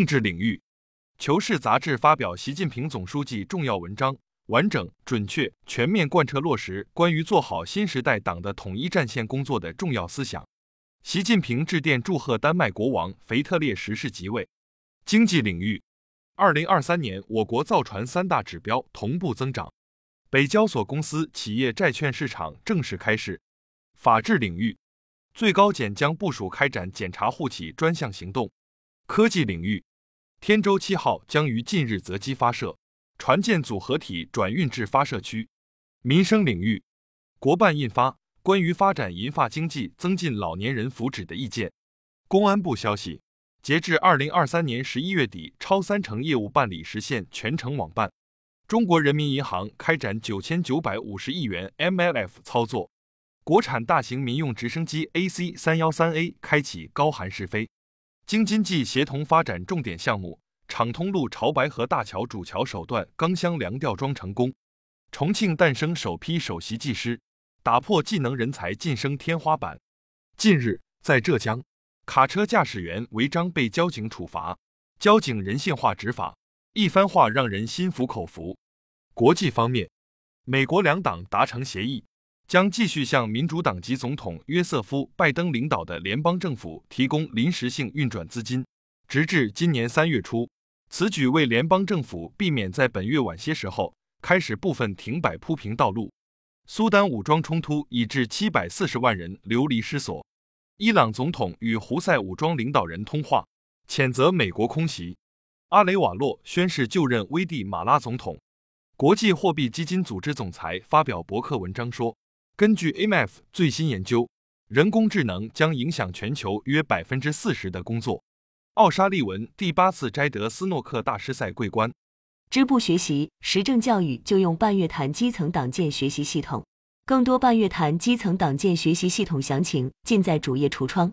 政治领域，《求是》杂志发表习近平总书记重要文章，完整、准确、全面贯彻落实关于做好新时代党的统一战线工作的重要思想。习近平致电祝贺丹麦国王腓特烈十世即位。经济领域，二零二三年我国造船三大指标同步增长。北交所公司企业债券市场正式开市。法治领域，最高检将部署开展检查户企专项行动。科技领域，天舟七号将于近日择机发射，船舰组合体转运至发射区。民生领域，国办印发关于发展银发经济、增进老年人福祉的意见。公安部消息，截至二零二三年十一月底，超三成业务办理实现全程网办。中国人民银行开展九千九百五十亿元 MLF 操作。国产大型民用直升机 AC 三幺三 A 开启高寒试飞。京津冀协同发展重点项目畅通路潮白河大桥主桥首段钢箱梁吊装成功。重庆诞生首批首席技师，打破技能人才晋升天花板。近日，在浙江，卡车驾驶员违章被交警处罚，交警人性化执法，一番话让人心服口服。国际方面，美国两党达成协议，将继续向民主党籍总统约瑟夫·拜登领导的联邦政府提供临时性运转资金，直至今年三月初。此举为联邦政府避免在本月晚些时候开始部分停摆铺平道路。苏丹武装冲突已致七百四十万人流离失所。伊朗总统与胡塞武装领导人通话，谴责美国空袭。阿雷瓦洛宣誓就任危地马拉总统。国际货币基金组织总裁发表博客文章说，根据 AMF 最新研究，人工智能将影响全球约百分之四十的工作。奥沙利文第八次摘得斯诺克大师赛桂冠。支部学习实政教育就用半月谈基层党建学习系统，更多半月谈基层党建学习系统详情尽在主页橱窗。